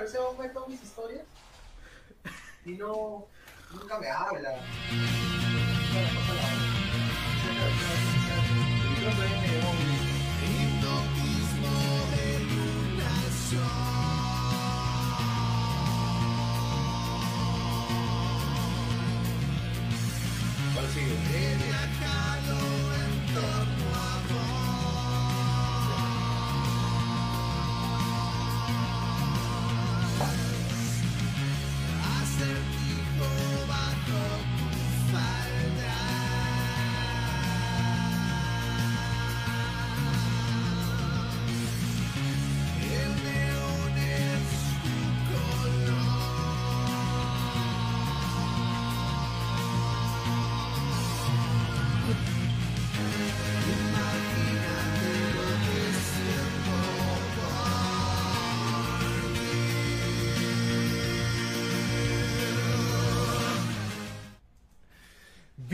claro, ese hombre todas mis historias y no, nunca me habla. ¿Cuál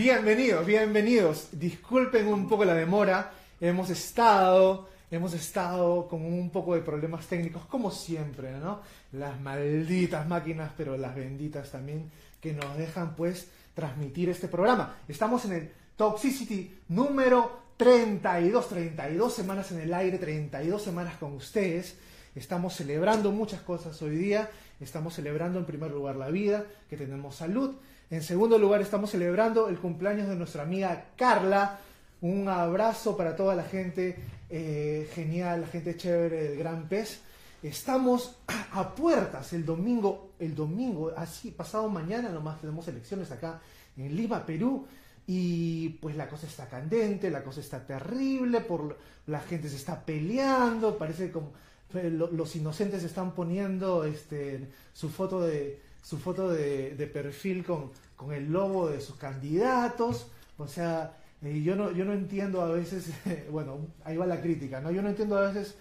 Bienvenidos, bienvenidos. Disculpen un poco la demora. Hemos estado, hemos estado con un poco de problemas técnicos, como siempre, ¿no? Las malditas máquinas, pero las benditas también, que nos dejan, pues, transmitir este programa. Estamos en el Toxicity número 32, 32 semanas en el aire, 32 semanas con ustedes. Estamos celebrando muchas cosas hoy día. Estamos celebrando en primer lugar la vida, que tenemos salud. En segundo lugar, estamos celebrando el cumpleaños de nuestra amiga Carla. Un abrazo para toda la gente eh, genial, la gente chévere del Gran Pez. Estamos a puertas el domingo, el domingo, así pasado mañana nomás tenemos elecciones acá en Lima, Perú. Y pues la cosa está candente, la cosa está terrible, por la gente se está peleando, parece como eh, lo- los inocentes están poniendo este, su foto de su foto de, de perfil con, con el logo de sus candidatos. O sea, eh, yo no yo no entiendo a veces, bueno, ahí va la crítica, ¿no? Yo no entiendo a veces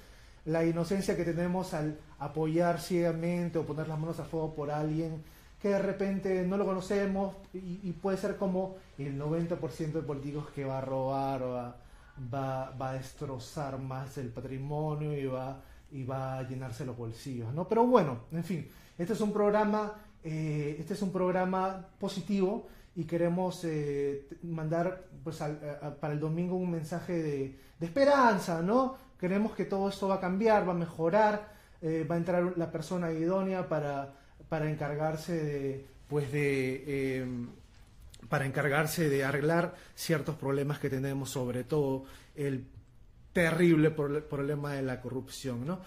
la inocencia que tenemos al apoyar ciegamente o poner las manos a fuego por alguien que de repente no lo conocemos y, y puede ser como el 90% de políticos que va a robar o va, va, va a destrozar más el patrimonio y va, y va a llenarse los bolsillos, ¿no? Pero bueno, en fin, este es un programa, eh, este es un programa positivo y queremos eh, mandar pues, para el domingo un mensaje de, esperanza, ¿no? Queremos que todo esto va a cambiar, va a mejorar, eh, va a entrar la persona idónea para, para encargarse de, pues de, eh, para encargarse de arreglar ciertos problemas que tenemos, sobre todo el terrible problema de la corrupción, ¿no?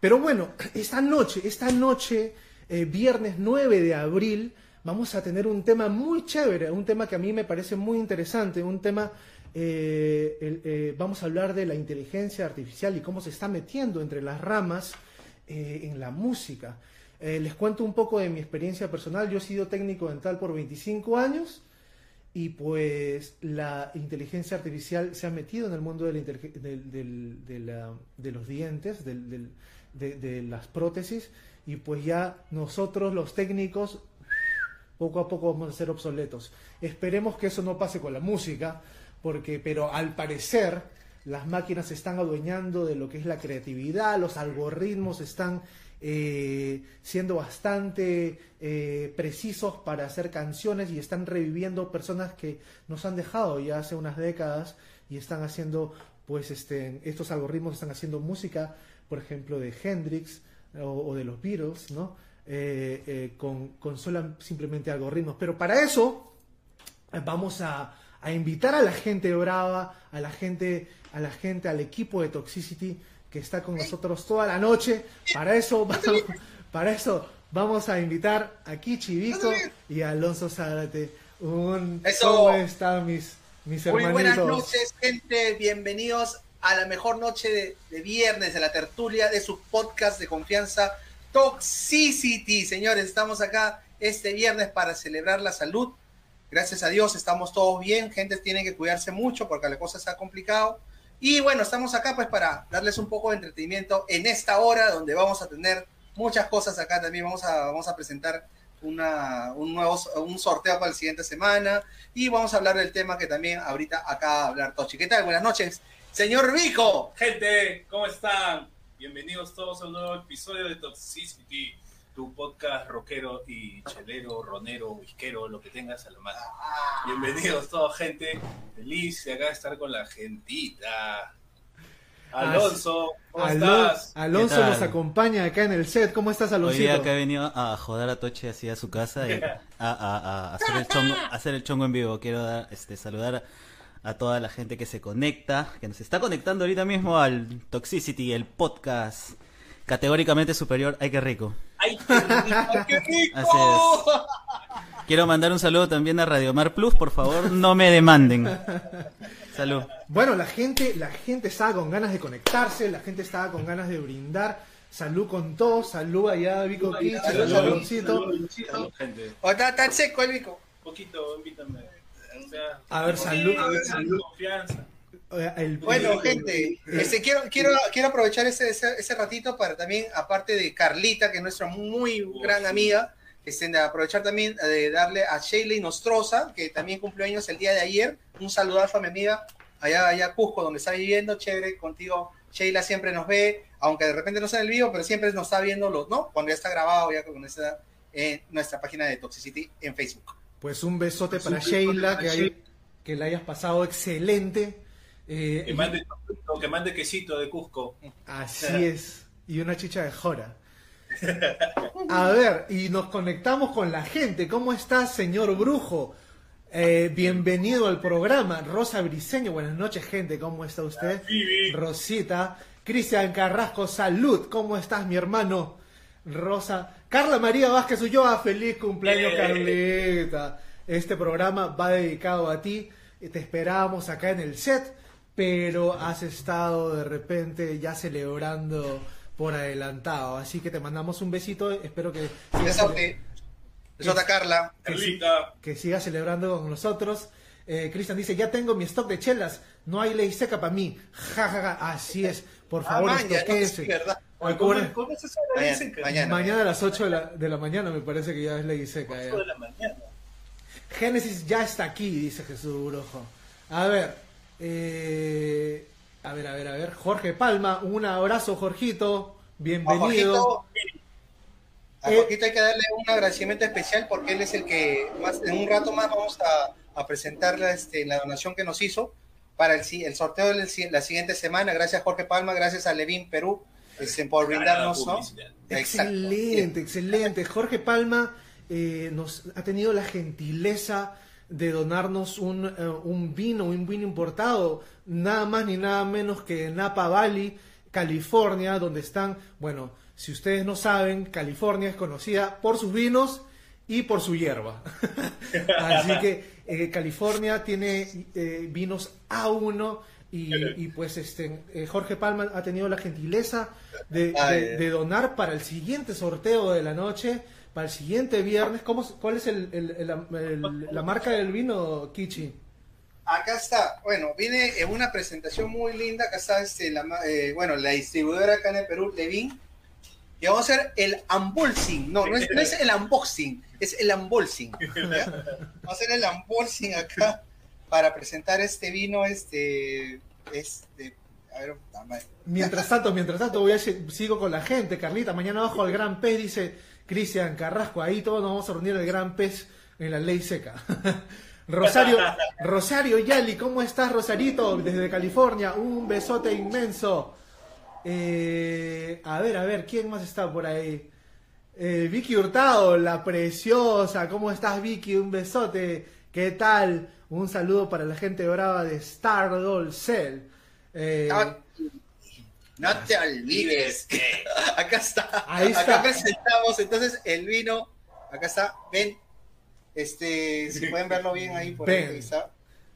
Pero bueno, esta noche, esta noche, eh, viernes 9 de abril, vamos a tener un tema muy chévere, un tema que a mí me parece muy interesante, un tema, eh, eh, vamos a hablar de la inteligencia artificial y cómo se está metiendo entre las ramas en la música. Les cuento un poco de mi experiencia personal, yo he sido técnico dental por 25 años, y pues la inteligencia artificial se ha metido en el mundo de, los dientes, de las prótesis, y pues ya nosotros los técnicos poco a poco vamos a ser obsoletos. Esperemos que eso no pase con la música, porque, pero al parecer las máquinas se están adueñando de lo que es la creatividad, los algoritmos están eh, siendo bastante eh, precisos para hacer canciones y están reviviendo personas que nos han dejado ya hace unas décadas y están haciendo, pues, este, estos algoritmos están haciendo música, por ejemplo, de Hendrix o, o de los Beatles, ¿no? Eh, eh, con, con sola- simplemente algoritmos. Pero para eso eh, vamos a, a invitar a la gente brava, a la gente, a la gente, al equipo de Toxicity que está con nosotros toda la noche. Para eso, vamos, para eso vamos a invitar a Kichi Vico y a Alonso Zárate. Un, Eso. ¿Cómo están mis, mis Muy hermanitos? buenas noches, gente. Bienvenidos a la mejor noche de, de viernes de la tertulia de su podcast de confianza Toxicity. Señores, estamos acá este viernes para celebrar la salud. Gracias a Dios estamos todos bien. Gente tiene que cuidarse mucho porque la cosa ha complicado. Y bueno, estamos acá pues para darles un poco de entretenimiento en esta hora donde vamos a tener muchas cosas acá también. Vamos a, vamos a presentar una, un nuevo un sorteo para la siguiente semana y vamos a hablar del tema que también ahorita acá va a hablar Tochi. ¿Qué tal? Buenas noches, señor Vico. Gente, ¿cómo están? Bienvenidos todos a un nuevo episodio de Toxicity. tu podcast rockero y chelero, ronero, whiskero, lo que tengas a la mano. Bienvenidos toda gente, feliz de acá estar con la gentita. Alonso, ¿cómo estás? Alonso nos acompaña acá en el set. ¿Cómo estás, Alonso? Hoy día que he venido a joder a Toche así a su casa y a, hacer, el chongo, hacer el chongo en vivo. Quiero dar, este, saludar a toda la gente que se conecta, que nos está conectando ahorita mismo al Toxicity, el podcast categóricamente superior. ¡Ay, qué rico! ¡Ay, qué rico! Así es. Quiero mandar un saludo también a Radio Mar Plus, por favor, no me demanden. Salud. Bueno, la gente, la gente estaba con ganas de conectarse, la gente estaba con ganas de brindar. Salud con todos, salud allá, Vico Kitch, salud, salud, salud, salud, gente. O está seco el Vico. Poquito, invítame. A ver, salud. A ver, salud. Confianza. bueno, gente, este, quiero, quiero, quiero aprovechar ese, ese, ese, ratito para también, aparte de Carlita, que es nuestra muy gran amiga, este, aprovechar también de darle a Sheila Nostroza, que también cumplió años el día de ayer. Un saludazo a mi amiga allá, allá Cusco, donde está viviendo. Chévere, contigo. Sheila siempre nos ve, aunque de repente no sea en el vivo, pero siempre nos está viendo, los, ¿no? Cuando ya está grabado, ya con esta, en nuestra página de Toxicity en Facebook. Pues un besote para Sheila, que, que la hayas pasado excelente. Eh, que, mande, que mande quesito de Cusco. Así es. Y una chicha de jora. A ver, y nos conectamos con la gente. ¿Cómo está, señor Brujo? Eh, bienvenido al programa. Rosa Briseño, buenas noches, gente. ¿Cómo está usted? Rosita. Cristian Carrasco, salud. ¿Cómo estás, mi hermano? Rosa. Carla María Vázquez Ulloa, feliz cumpleaños, Carlita. Este programa va dedicado a ti. Te esperábamos acá en el set, pero has estado de repente ya celebrando por adelantado. Así que te mandamos un besito. Espero que. Besota Carla. Que, que siga celebrando con nosotros. Eh, Cristian dice: Ya tengo mi stock de chelas. No hay ley seca para mí. Ja, ja, ja. Así es. Por favor, ah, mañana, mañana, a las 8 de la, de la, mañana me parece que ya es ley seca. de la mañana. Génesis ya está aquí, dice Jesús Brujo. A ver. Eh, a ver, a ver, a ver. Jorge Palma, un abrazo, Jorgito. Bienvenido. A Jorgito, hay que darle un agradecimiento especial porque él es el que más, en un rato más vamos a, a presentarle este, la donación que nos hizo para el, el sorteo de la siguiente semana. Gracias Jorge Palma, gracias a Levin Perú este, por brindarnos. ¿no? Excelente, excelente. Jorge Palma eh, nos ha tenido la gentileza de donarnos un, eh, un, vino, un vino importado, nada más ni nada menos que Napa Valley, California, donde están, bueno, si ustedes no saben, California es conocida por sus vinos y por su hierba. Así que eh, California tiene eh, vinos A1 y, pues este Jorge Palma ha tenido la gentileza de, de donar para el siguiente sorteo de la noche para el siguiente viernes. ¿cómo, ¿Cuál es la marca del vino, Kichi? Acá está, bueno, viene en una presentación muy linda, acá está este, la, eh, bueno, la distribuidora acá en el Perú, Levin, y vamos a hacer el unboxing, no, no es, el unboxing, es el unboxing, vamos a hacer el unboxing acá para presentar este vino, este, este, a ver, mientras tanto, mientras tanto, voy a, sigo con la gente, Carlita, mañana bajo al Gran Pez, dice, Cristian Carrasco, ahí todos nos vamos a reunir el gran pez en la ley seca. Rosario, Rosario Yali, ¿cómo estás, Rosarito? Desde California, un besote inmenso. Eh, a ver, a ver, ¿quién más está por ahí? Eh, Vicky Hurtado, la preciosa, ¿cómo estás, Vicky? Un besote, ¿qué tal? Un saludo para la gente brava de Star Doll Cell. Eh, no te olvides que acá está. Ahí acá presentamos entonces el vino. Acá está. Ven. Este, si pueden verlo bien ahí por ahí está.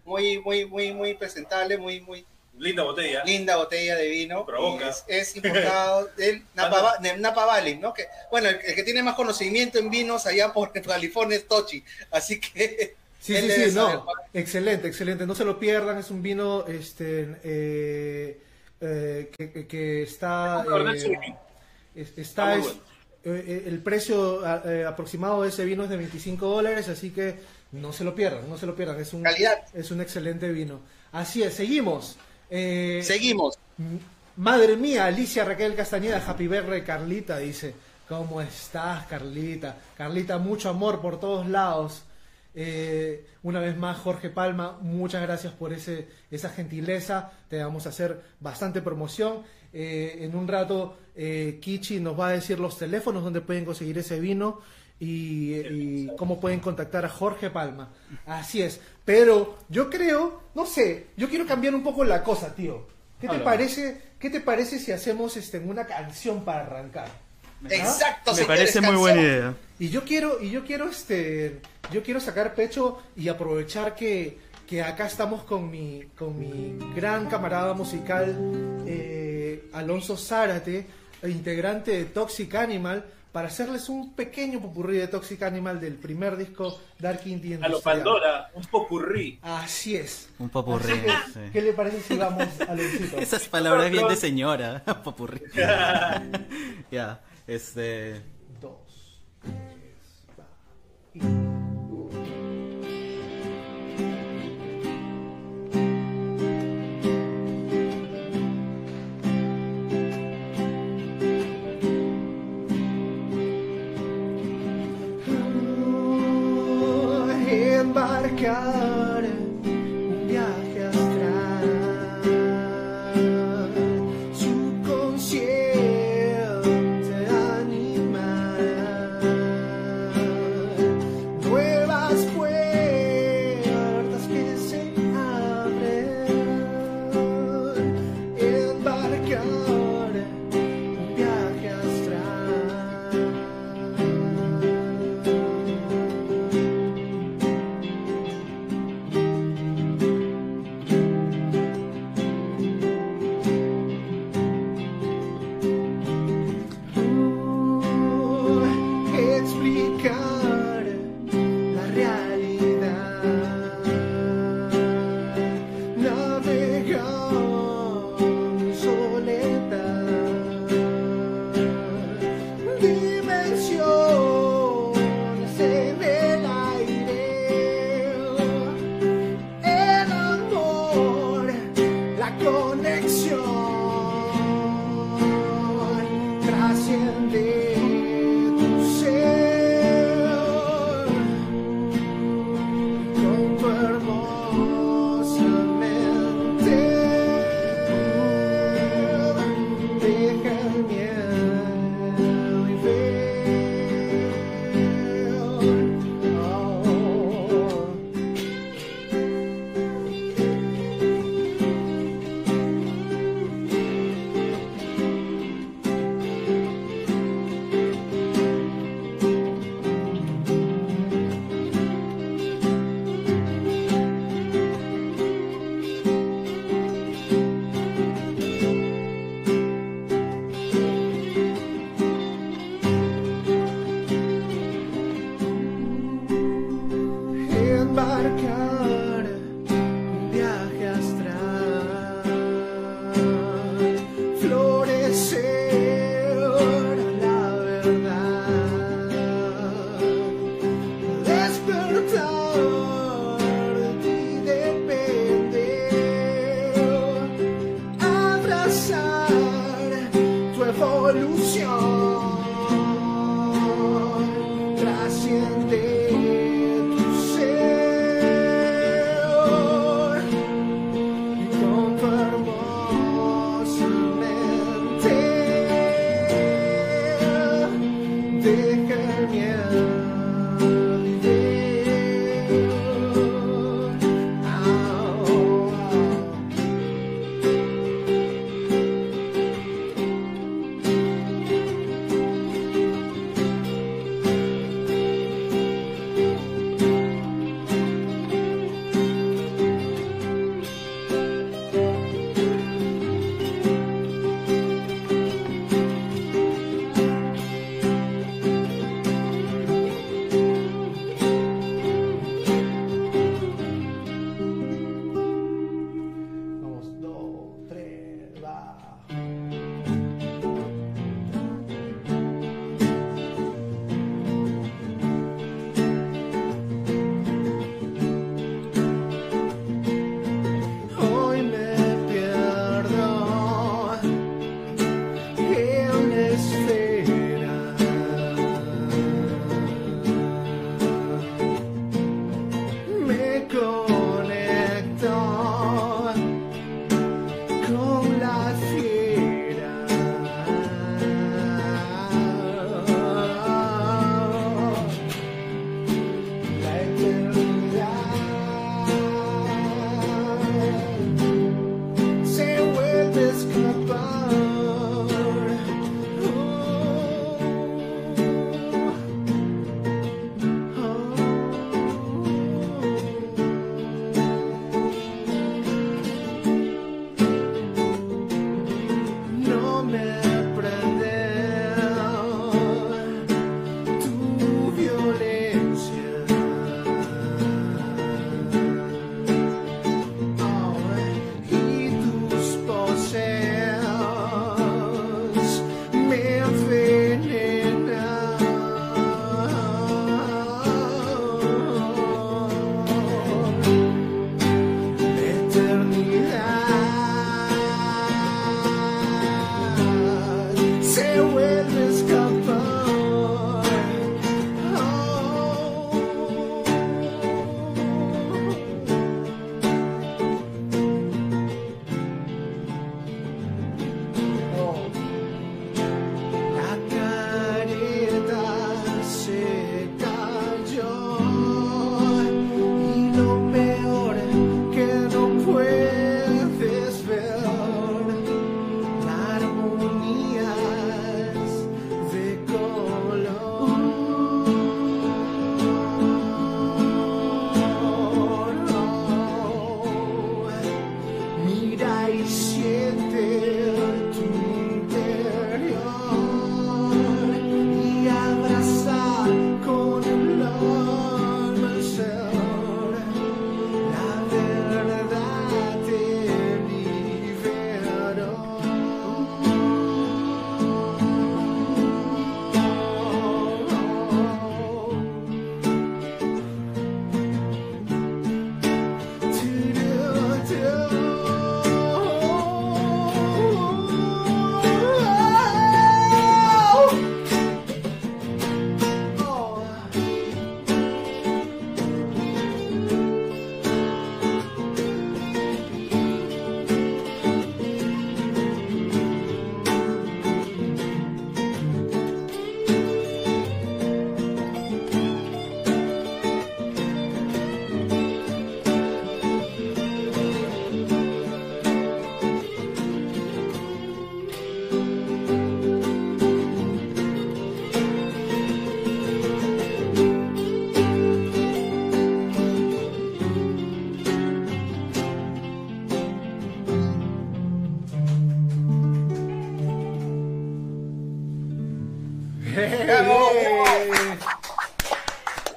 Muy, muy, muy, muy presentable, muy, muy. Linda botella. Linda botella de vino. Provoca. Es, importado del Napa, Napa, Valley, ¿no? Que, bueno, el, que tiene más conocimiento en vinos allá por California es Tochi. Así que. Sí, sí, sí, no. Excelente, excelente. No se lo pierdan. Es un vino, este. Eh, eh, que, está... Eh, está eh, el precio aproximado de ese vino es de 25 dólares, así que no se lo pierdan, no se lo pierdan. Es un, Es un excelente vino. Así es, seguimos. Seguimos. Madre mía, Alicia Raquel Castañeda, Happy Berre Carlita, dice. ¿Cómo estás, Carlita? Carlita, mucho amor por todos lados. Eh, una vez más, Jorge Palma, muchas gracias por ese, esa gentileza. Te vamos a hacer bastante promoción. Eh, en un rato, eh, Kichi nos va a decir los teléfonos donde pueden conseguir ese vino y, y cómo pueden contactar a Jorge Palma. Así es. Pero yo creo, no sé, yo quiero cambiar un poco la cosa, tío. ¿Qué te parece? ¿Qué te parece si hacemos este una canción para arrancar? Exacto, Me parece muy buena idea. Y yo quiero, y yo quiero este, yo quiero sacar pecho y aprovechar que, que acá estamos con mi, con mi gran camarada musical eh, Alonso Zárate, integrante de Toxic Animal, para hacerles un pequeño popurrí de Toxic Animal del primer disco Dark Indie A lo. Pandora, un popurrí. Así es. Un popurrí. Que, sí. ¿Qué le parece si vamos al Esas palabras bien de señora. Popurrí. ya, este. Dos, tres, va. Y- God.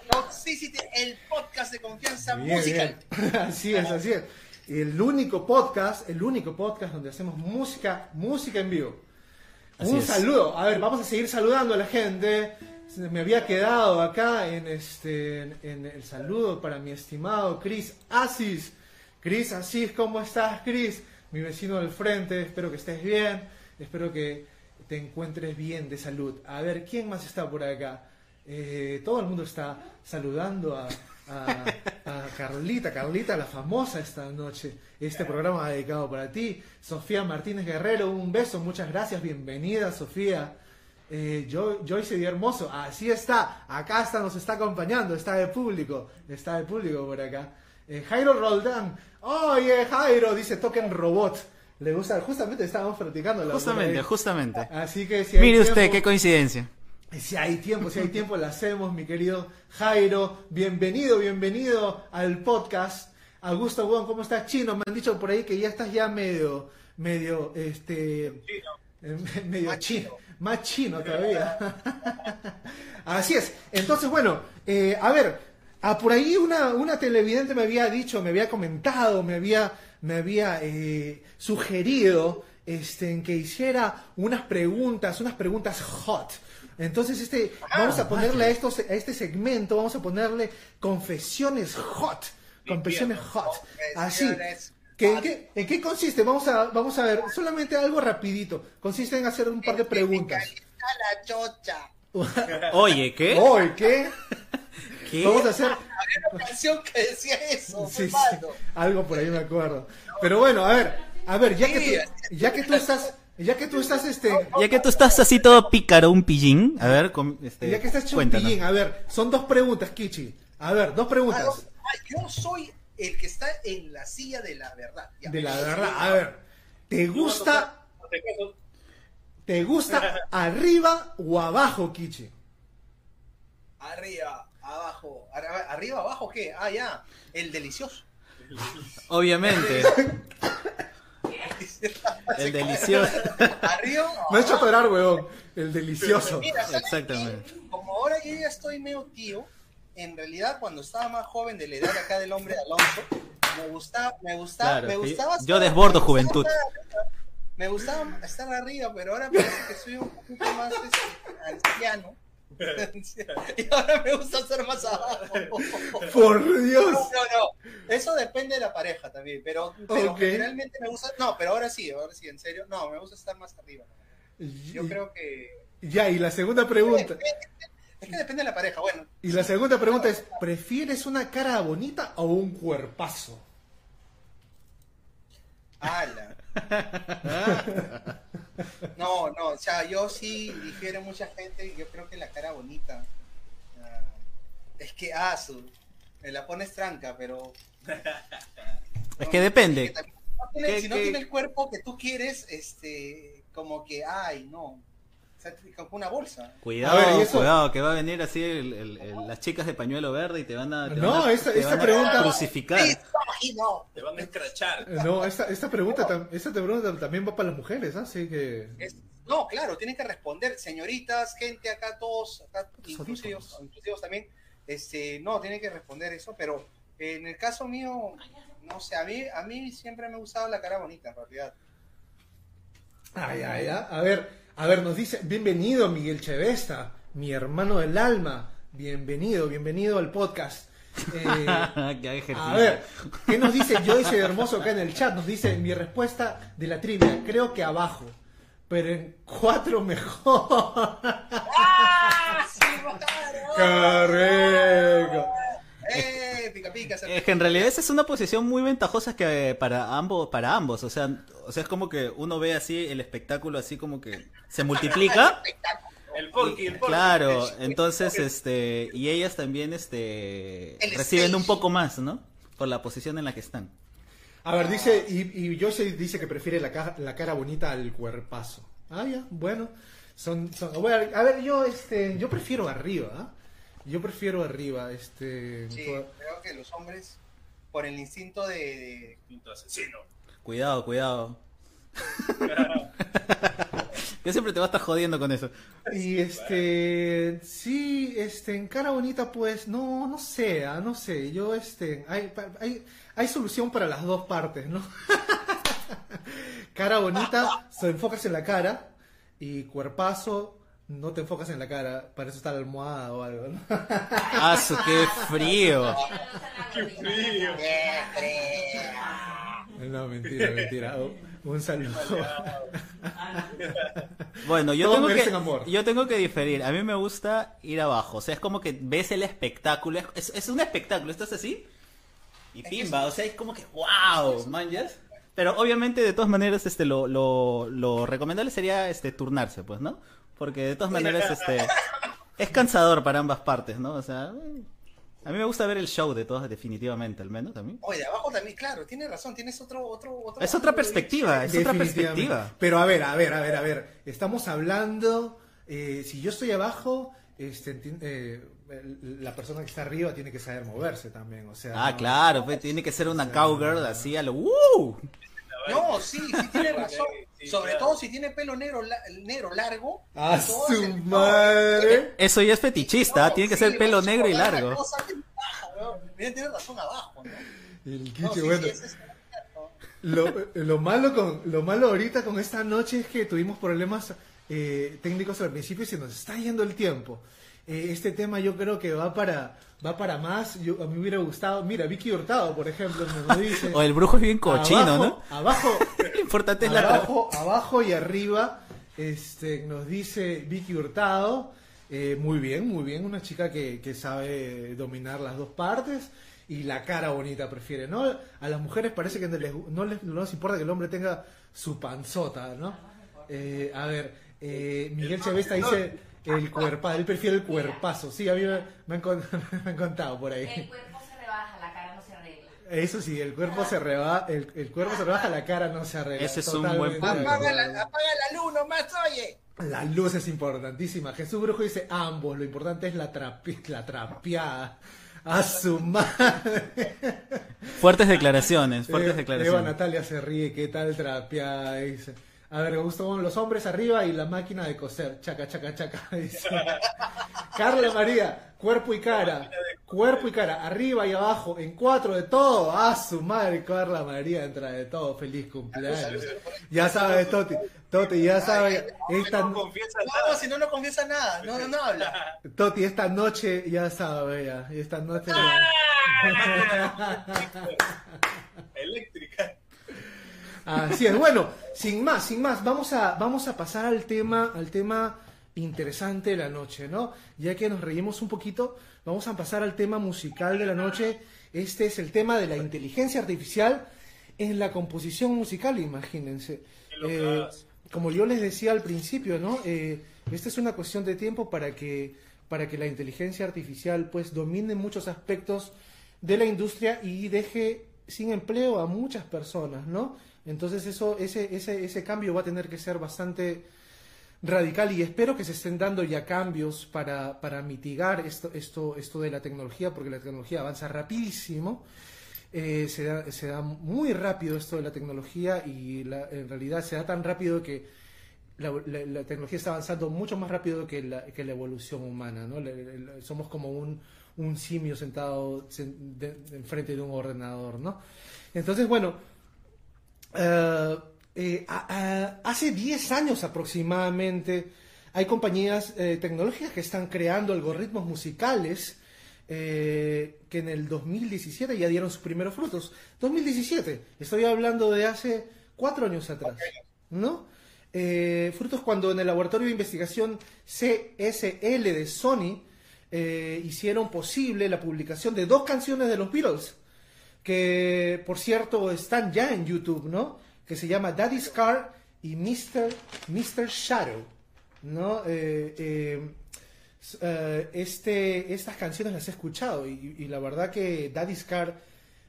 Toxicity, el podcast de confianza Bien, musical. bien. Así es, así es. El único podcast, el único podcast donde hacemos música, música en vivo. Así Un es. saludo. A ver, vamos a seguir saludando a la gente. Me había quedado acá en este en, en el saludo para mi estimado Chris Asis. Chris Asis, ¿cómo estás, Chris? Mi vecino del frente, espero que estés bien. Espero que te encuentres bien de salud. A ver, ¿quién más está por acá? Eh, todo el mundo está saludando a, Carlita, Carlita la famosa esta noche. Este programa dedicado para ti. Sofía Martínez Guerrero, un beso, muchas gracias, bienvenida Sofía. Eh, Jo- Joyce Di Hermoso, así está, acá está, nos está acompañando, está de público, está de público por acá. Eh, Jairo Roldán, oye Jairo, dice Token Robot. Le gusta, justamente estábamos practicando la Justamente, justamente. Así que si hay Mire usted, qué coincidencia. si hay tiempo, si hay tiempo, la hacemos, mi querido Jairo. Bienvenido, bienvenido al podcast. Augusto Wong, ¿cómo estás, chino? Me han dicho por ahí que ya estás ya medio, medio, este, eh, medio Más chino, chino. más chino todavía. Así es. Entonces, bueno, eh, a ver, ah, por ahí una, una televidente me había dicho, me había comentado, me había, me había eh, sugerido este, en que hiciera unas preguntas, unas preguntas hot. Entonces, este, vamos a ponerle a, estos, a este segmento, vamos a ponerle confesiones hot. Confesiones hot. Así. Confesiones ¿Que, en, hot. qué, en qué consiste? Vamos a, vamos a ver, solamente algo rapidito. Consiste en hacer un par de preguntas. La chocha. Oye, ¿qué? Hoy, ¿qué? ¿Qué? Vamos a hacer Había una canción que decía eso, Sí, sí, algo por ahí me acuerdo. Pero bueno, a ver, a ver, ya que tú, ya que tú estás, ya que tú estás este, Ya que tú estás así todo pícaro, un pillín, a ver, este, ya que estás chumpillín, a ver, son dos preguntas, Kichi. A ver, dos preguntas. ah, yo soy el que está en la silla de la verdad. Ya. De la verdad, a ver, ¿te gusta, te gusta arriba o abajo, Kichi? Arriba, abajo. Arri- Arriba, abajo, ¿qué? Ah, ya. El delicioso. Obviamente. El delicioso. Arriba. Me ha hecho atorar, weón. El delicioso. Mira, ¿sabes Exactamente. qué? Como ahora yo ya estoy medio tío, en realidad cuando estaba más joven de la edad acá del hombre de Alonso, me gustaba, me gustaba, Claro, me gustaba. yo desbordo juventud. Me gustaba estar arriba, pero ahora parece que soy un poquito más este, anciano. Y ahora me gusta estar más abajo. Por Dios. No, no, eso depende de la pareja también, pero, pero generalmente me gusta, no, pero ahora sí, ahora sí, en serio, no, me gusta estar más arriba. Yo creo que Ya, y la segunda pregunta. es que depende de la pareja, bueno, Y la segunda pregunta es, ¿prefieres una cara bonita o un cuerpazo? ala. No, no, o sea, yo sí difiere mucha gente, yo creo que la cara bonita. es que, ah, su, me la pones tranca, pero Es que depende. también- no tiene- ¿Qué- si no tiene el cuerpo que tú quieres, este, como que, ay, no, o sea, como una bolsa. Cuidado, cuidado, que va a venir así el- el- el- las chicas de pañuelo verde y te van a, te No, van a- esta- te esta van a crucificar. Sí, imagino. Te van a escrachar. No, esta, esta, pregunta, tam- esta pregunta también va para las mujeres, ¿ah? así que... Es- no, claro, tienen que responder, señoritas, gente acá, todos, acá, inclusivos, audífonos. inclusivos también, este, no, tienen que responder eso, pero en el caso mío, no sé, a mí, a mí siempre me ha gustado la cara bonita, en realidad. Ay, ay, ay. A ver, a ver, nos dice, bienvenido Miguel Chevesta, mi hermano del alma, bienvenido, bienvenido al podcast. Eh, a ver, ¿qué nos dice Joyce Hermoso acá en el chat? Nos dice, mi respuesta de la trivia, creo que abajo, pero en cuatro mejor. ¡Ah! ¡Sí, Correcto. ¡Eh! Pica, pica, se- Es que en realidad esa es una posición muy ventajosa que para ambos, para ambos, o sea, o sea, es como que uno ve así el espectáculo así como que se multiplica. El porky, el porky. Claro, entonces este y ellas también este El reciben stage. un poco más, ¿no? Por la posición en la que están. A ver, dice, y, y Joyce dice que prefiere la, ca- la cara bonita al cuerpazo. Ah, ya, bueno. Son, son, bueno, a ver, yo, este, yo prefiero arriba, ¿ah? Yo prefiero arriba, este. Sí, toda- creo que los hombres, por el instinto de, de- Quinto asesino. Cuidado, cuidado. Yo siempre te voy a estar jodiendo con eso. Y este, sí, este, en cara bonita, pues, no, no sé, ah, no sé, yo, este, hay, hay, hay solución para las dos partes, ¿no? cara bonita, se enfocas en la cara, y cuerpazo, no te enfocas en la cara, para eso está la almohada o algo, ¿no? ¡Ah, su qué frío! ¡Qué frío! No, mentira, mentira. Un saludo. Bueno, yo tengo, que, amor. yo tengo que diferir. A mí me gusta ir abajo. O sea, es como que ves el espectáculo. Es, es un espectáculo. Estás así y pimba. O sea, es como que wow, manjas. Pero obviamente, de todas maneras, este, lo, lo, lo recomendable sería este, turnarse, pues, ¿no? Porque de todas maneras, este, es cansador para ambas partes, ¿no? O sea, a mí me gusta ver el show de todas, definitivamente, al menos a mí. Oye, de abajo también, claro, tienes razón, tienes otro, otro, otro. Es otra perspectiva, es otra perspectiva. Pero a ver, a ver, a ver, a ver. Estamos hablando, eh, si yo estoy abajo, este, eh, la persona que está arriba tiene que saber moverse también, o sea. Ah, no- claro, pues tiene que ser una cowgirl así a lo ¡uh! No, sí, sí tienes razón. Sí, Sobre claro. todo si tiene pelo negro, la- negro largo. A su el- madre. Eso ya es fetichista, No, tiene que sí, ser pelo negro y largo. no sale paja, weón. Mira, Tienes razón abajo, ¿no? El No, quiche, sí, bueno. sí, ese es- Lo, lo malo con lo malo ahorita con esta noche es que tuvimos problemas eh, técnicos al principio y se nos está yendo el tiempo. Eh, este tema yo creo que va para va para más. Yo, a mí me hubiera gustado. Mira, Vicky Hurtado, por ejemplo, nos lo dice. O el brujo es bien cochino, abajo, Abajo, ¿no? Lo importante es la abajo, abajo y arriba este, nos dice Vicky Hurtado. eh, muy bien, muy bien. Una chica que, que sabe dominar las dos partes. Y la cara bonita prefiere, ¿no? A las mujeres parece que no les, no les, no les importa que el hombre tenga su panzota, ¿no? Eh, a ver, eh, Miguel Chavesta dice el cuerpazo, él prefiere el cuerpazo. Sí, a mí me, me han, me han contado por ahí. El cuerpo se rebaja, la cara no se arregla. Eso sí, el cuerpo se rebaja, el, el cuerpo se rebaja, la cara no se arregla. Ese es un buen punto. Apaga la, apaga la luz nomás, oye. La luz es importantísima. Jesús Brujo dice ambos, lo importante es la, trapi- la trapeada. A su madre. Fuertes declaraciones, fuertes Eh, Eva declaraciones. Natalia se ríe, ¿qué tal trapeada? Dice. A ver, me gustan los hombres arriba y la máquina de coser. Chaca, chaca, chaca. Dice. Carla María, cuerpo y cara. Cuerpo y cara, arriba y abajo, en cuatro de todo. A su madre, Carla María entra de todo. Feliz cumpleaños. Ya sabe, Toti. Toti, ya sabe. Esta, No confiesa No, nada. si no, no confiesa nada, no, no, no habla. Toti, esta noche, ya sabe, ya. Esta noche. Eléctrica. Así es. Bueno, sin más, sin más, vamos a, vamos a pasar al tema, al tema interesante de la noche, ¿no? Ya que nos reímos un poquito, vamos a pasar al tema musical de la noche. Este es el tema de la inteligencia artificial en la composición musical, imagínense. Eh, como yo les decía al principio, ¿no? Eh, esta es una cuestión de tiempo para que, para que la inteligencia artificial pues domine muchos aspectos de la industria y deje sin empleo a muchas personas, ¿no? Entonces eso, ese, ese, ese cambio va a tener que ser bastante radical y espero que se estén dando ya cambios para, para mitigar esto, esto, esto de la tecnología, porque la tecnología avanza rapidísimo. Eh, se, da, se da muy rápido esto de la tecnología y la- en realidad se da tan rápido que la, la- la tecnología está avanzando mucho más rápido que la, que evolución humana. ¿no? Le- le- somos como un, un simio sentado sen- de- enfrente de un ordenador. ¿no? Entonces, bueno, eh, eh, a- a- hace 10 años aproximadamente hay compañías eh, tecnológicas que están creando algoritmos musicales eh, que en el 2017 ya dieron sus primeros frutos. 2017, estoy hablando de hace cuatro años atrás, ¿no? Frutos cuando en el laboratorio de investigación CSL de Sony hicieron posible la publicación de dos canciones de los Beatles que por cierto están ya en YouTube, ¿no? Que se llama Daddy's Car y Mr. Mr. Shadow, ¿no? Eh, eh, eh, este, estas canciones las he escuchado y, y la verdad que Daddy's Car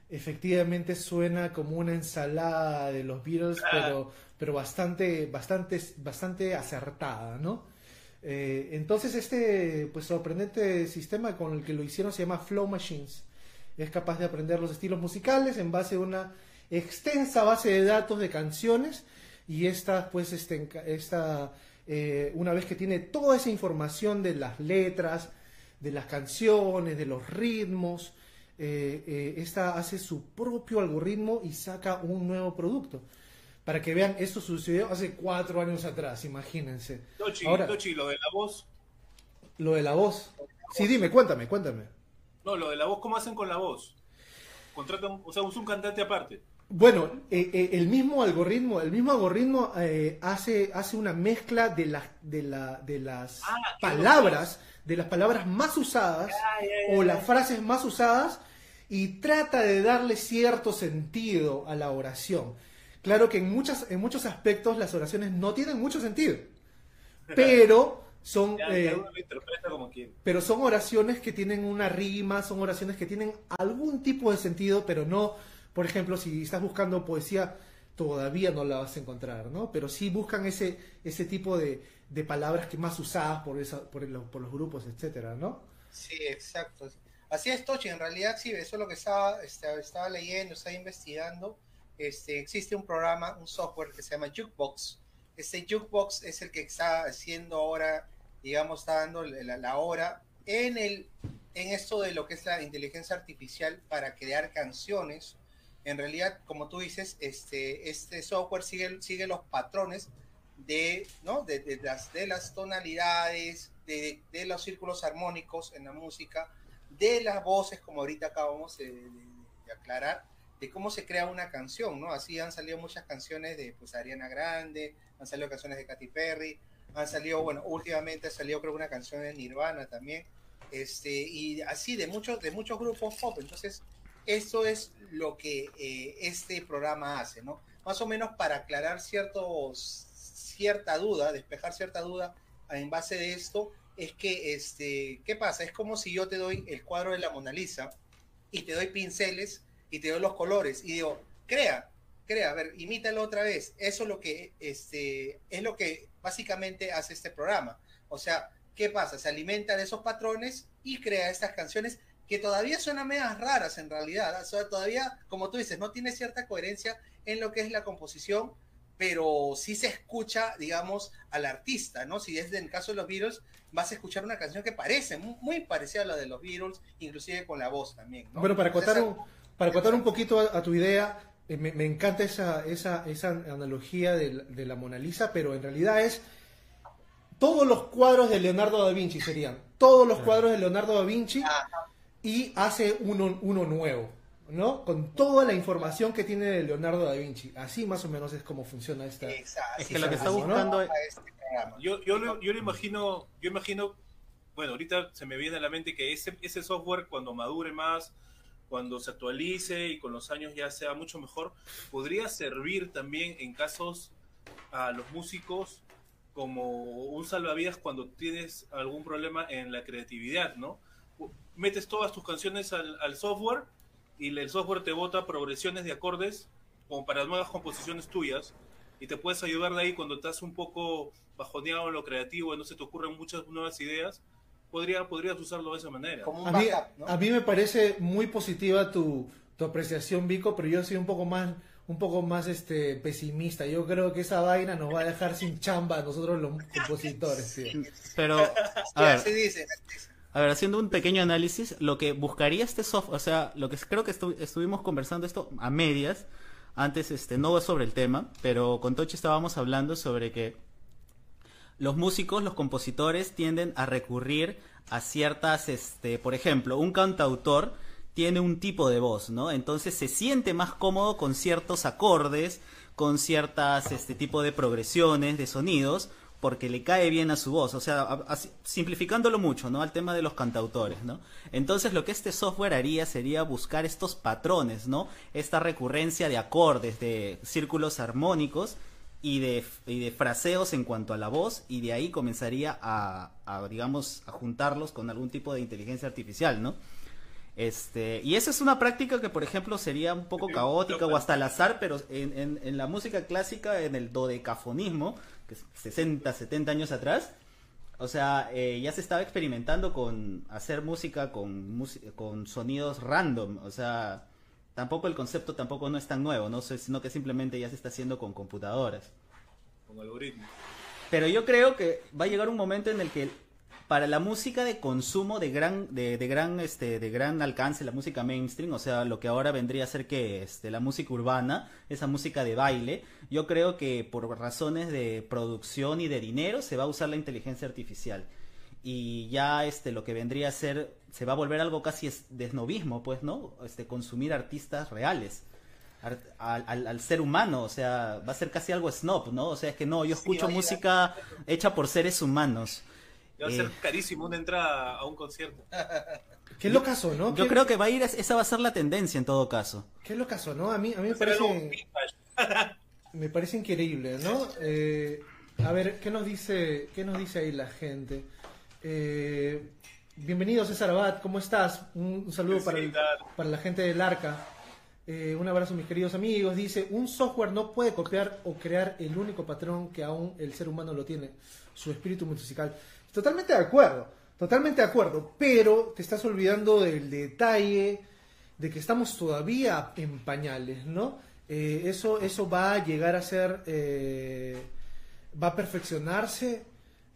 efectivamente suena como una ensalada de los Beatles, pero, pero bastante, bastante, bastante acertada, ¿no? Entonces este pues sorprendente sistema con el que lo hicieron se llama Flow Machines. Es capaz de aprender los estilos musicales en base a una extensa base de datos de canciones y esta pues este, esta, eh, una vez que tiene toda esa información de las letras, de las canciones, de los ritmos, eh, eh, esta hace su propio algoritmo y saca un nuevo producto. Para que vean, esto sucedió hace cuatro años atrás, imagínense. Tochi, Ahora, Tochi, lo de la voz. lo de la voz. Sí, dime, cuéntame, cuéntame. No, lo de la voz, ¿cómo hacen con la voz? Contratan, o sea, un cantante aparte. Bueno, eh, eh, el mismo algoritmo, el mismo algoritmo eh, hace, hace una mezcla de las, de la, de las Ah, palabras, de las palabras más usadas o las frases más usadas y trata de darle cierto sentido a la oración. Claro que en, muchas, en muchos aspectos las oraciones no tienen mucho sentido, pero son, Ya, eh, cada uno lo interpreta como quiere. pero son oraciones que tienen una rima, son oraciones que tienen algún tipo de sentido, pero no, por ejemplo, si estás buscando poesía, todavía no la vas a encontrar, ¿no? Pero sí buscan ese, ese tipo de, de palabras que más usadas por, esa, por, el- por los grupos, etcétera, ¿no? Sí, exacto. Así es, Tochi. En realidad, sí, eso es lo que estaba, este, estaba leyendo, estaba investigando. Este, existe un programa, un software que se llama Jukebox. Este Jukebox es el que está haciendo ahora, digamos, está dando la, la hora en, el, en esto de lo que es la inteligencia artificial para crear canciones. En realidad, como tú dices, este, este software sigue, sigue los patrones de, ¿no? de, de las, de las tonalidades, de, de los círculos armónicos en la música, de las voces, como ahorita acabamos de, de- aclarar, de cómo se crea una canción, ¿no? Así han salido muchas canciones de pues, Ariana Grande, han salido canciones de Katy Perry, han salido, bueno, últimamente ha salido creo una canción de Nirvana también, este, y así de muchos, de muchos grupos pop. Entonces, eso es lo que eh, este programa hace, ¿no? Más o menos para aclarar ciertos, cierta duda, despejar cierta duda en base de esto, es que, este, ¿qué pasa? Es como si yo te doy el cuadro de la Mona Lisa y te doy pinceles y te doy los colores y digo, crea, crea, a ver, imítalo otra vez. Eso es lo que, este, es lo que básicamente hace este programa. O sea, ¿qué pasa? Se alimenta de esos patrones y crea estas canciones que todavía suenan medias raras en realidad. O sea, todavía, como tú dices, no tiene cierta coherencia en lo que es la composición, pero sí se escucha, digamos, al artista, ¿no? Si es en el caso de los Beatles, vas a escuchar una canción que parece muy, muy parecida a la de los Beatles, inclusive con la voz también, ¿no? Bueno, para acotar un, para acotar un poquito a, a tu idea, eh, me, me encanta esa, esa, esa analogía de, la- de la Mona Lisa, pero en realidad es todos los cuadros de Leonardo da Vinci serían, todos los cuadros de Leonardo da Vinci y hace uno, uno nuevo, ¿no? Con toda la información que tiene de Leonardo da Vinci. Así más o menos es como funciona esta... Exacto. Es que lo que está buscando A este programa. Yo, yo, lo, yo lo imagino, yo imagino, bueno, ahorita se me viene a la mente que ese, ese software cuando madure más, cuando se actualice y con los años ya sea mucho mejor, podría servir también en casos a los músicos como un salvavidas cuando tienes algún problema en la creatividad, ¿no? Metes todas tus canciones al, al software y el software te bota progresiones de acordes como para nuevas composiciones tuyas y te puedes ayudar de ahí cuando estás un poco bajoneado en lo creativo y no se te ocurren muchas nuevas ideas, podría, podrías usarlo de esa manera. Como un A mí, backup, ¿no? a mí me parece muy positiva tu, tu apreciación, Vico, pero yo soy un poco más un poco más este pesimista. Yo creo que esa vaina nos va a dejar sin chamba a nosotros los compositores, tío. Pero, a ver, así dicen, así dicen. A ver, haciendo un pequeño análisis, lo que buscaría este software, o sea, lo que creo que estu- estuvimos conversando esto a medias, antes este no sobre el tema, pero con Tochi estábamos hablando sobre que los músicos, los compositores tienden a recurrir a ciertas, este, por ejemplo, un cantautor tiene un tipo de voz, ¿no? Entonces se siente más cómodo con ciertos acordes, con ciertas, este tipo de progresiones, de sonidos, porque le cae bien a su voz, o sea, simplificándolo mucho, ¿no? Al tema de los cantautores, ¿no? Entonces lo que este software haría sería buscar estos patrones, ¿no? Esta recurrencia de acordes, de círculos armónicos y de, y de fraseos en cuanto a la voz y de ahí comenzaría a, a, digamos, a juntarlos con algún tipo de inteligencia artificial, ¿no? Este, y esa es una práctica que, por ejemplo, sería un poco caótica o hasta al azar, pero en, en- en la música clásica, en el dodecafonismo, que es 60, 70 años atrás, o sea, eh, ya se estaba experimentando con hacer música con, con sonidos random, o sea, tampoco el concepto tampoco no es tan nuevo, ¿no? sino que simplemente ya se está haciendo con computadoras. Con algoritmos. Pero yo creo que va a llegar un momento en el que para la música de consumo de gran, de, de gran, este, de gran alcance, la música mainstream, o sea, lo que ahora vendría a ser que este, la música urbana, esa música de baile, yo creo que por razones de producción y de dinero se va a usar la inteligencia artificial. Y ya este lo que vendría a ser, se va a volver algo casi es desnovismo, pues, ¿no? Este, consumir artistas reales. Al, al- al ser humano, o sea, va a ser casi algo snob, ¿no? O sea, es que no, yo escucho música hecha por seres humanos. Va a ser Eh. carísimo una entrada a un concierto. Qué locazo, ¿no? Yo Qué- creo que va a ir, esa va a ser la tendencia en todo caso. Qué locazo, ¿no? A mí, a mí me parece, me parece increíble, ¿no? Eh, a ver, ¿qué nos dice, qué nos dice ahí la gente? Eh, bienvenido César Abad, ¿cómo estás? Un, un saludo para, el- para la gente del Arca. Eh, un abrazo mis queridos amigos. Dice, un software no puede copiar o crear el único patrón que aún el ser humano lo tiene, su espíritu musical. Totalmente de acuerdo, totalmente de acuerdo, pero te estás olvidando del detalle de que estamos todavía en pañales, ¿no? Eh, eso, eso va a llegar a ser, eh, va a perfeccionarse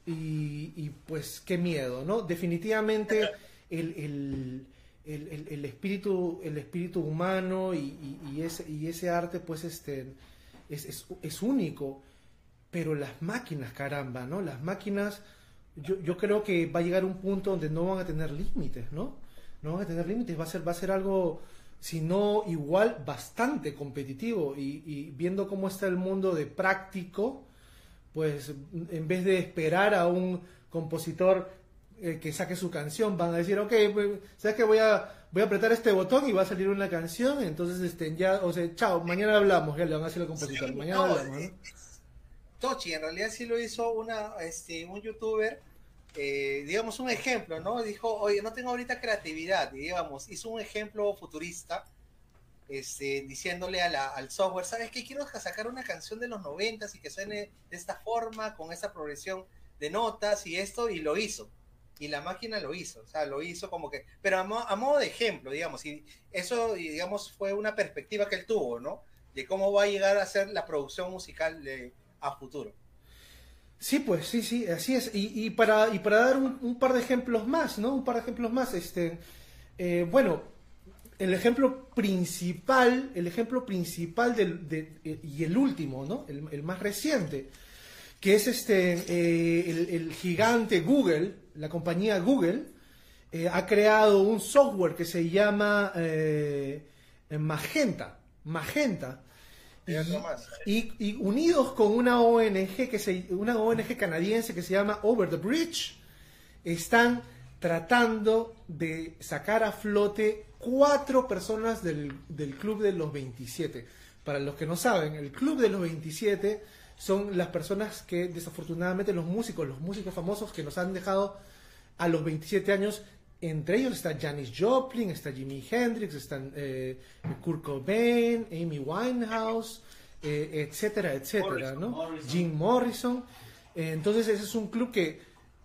y, y, pues qué miedo, ¿no? Definitivamente el, el- el- el- espíritu, el espíritu humano y, y- y ese, y ese arte pues este, es, es, es único, pero las máquinas, caramba, ¿no? Las máquinas, yo, yo creo que va a llegar un punto donde no van a tener límites, ¿no? No van a tener límites, va a ser, va a ser algo, si no igual, bastante competitivo. Y, y viendo cómo está el mundo de práctico, pues en vez de esperar a un compositor eh, que saque su canción, van a decir, ok, pues, ¿sabes qué? Voy a, voy a apretar este botón y va a salir una canción, entonces este, ya, o sea, chao, mañana hablamos, ya le van a decir al compositor, Sí, mañana no, hablamos, ¿no? eh, Tochi, en realidad sí lo hizo una, este, un youtuber, eh, digamos un ejemplo, ¿no? Dijo, oye, no tengo ahorita creatividad, y digamos, hizo un ejemplo futurista, este, diciéndole al software, ¿sabes qué? Quiero sacar una canción de los noventas y que suene de esta forma, con esa progresión de notas y esto, y lo hizo. Y la máquina lo hizo, o sea, lo hizo como que, pero a, mo- a modo de ejemplo, digamos, y eso, digamos, fue una perspectiva que él tuvo, ¿no? De cómo va a llegar a ser la producción musical de, a futuro. Sí, pues sí, sí, así es. Y, para, y para dar un, un par de ejemplos más, ¿no? Un par de ejemplos más, este, eh, bueno, el ejemplo principal, el ejemplo principal del, de- eh, y el último, ¿no? El, el más reciente, que es este, eh, el, el gigante Google, la compañía Google, eh, ha creado un software que se llama eh, Magenta, Magenta. Y, y unidos con una ONG que se, una ONG canadiense que se llama Over the Bridge, están tratando de sacar a flote cuatro personas del, del Club de los 27. Para los que no saben, el Club de los 27 son las personas que desafortunadamente los músicos, los músicos famosos que nos han dejado a los 27 años. Entre ellos está Janis Joplin, está Jimi Hendrix, están eh, Kurt Cobain, Amy Winehouse, eh, etcétera, etcétera, Morrison, ¿no? Morrison. Jim Morrison. Eh, entonces ese es un club que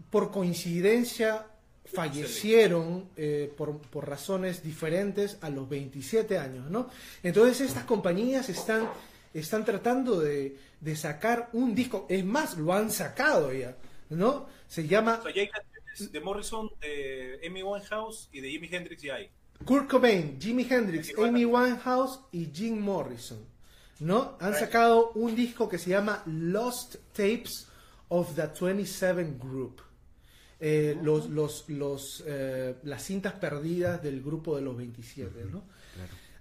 por coincidencia fallecieron eh, por, por razones diferentes a los 27 años, ¿no? Entonces estas compañías están, están tratando de, de sacar un disco, es más, lo han sacado ya, ¿no? Se llama ya hay canciones de Morrison, de Amy Winehouse y de Jimi Hendrix ya hay. Kurt Cobain, Jimi Hendrix, Amy. Winehouse y Jim Morrison, ¿no? Han sacado un disco que se llama Lost Tapes of the 27 Group. Eh, los, los, los, eh, las cintas perdidas del grupo de los 27, ¿no?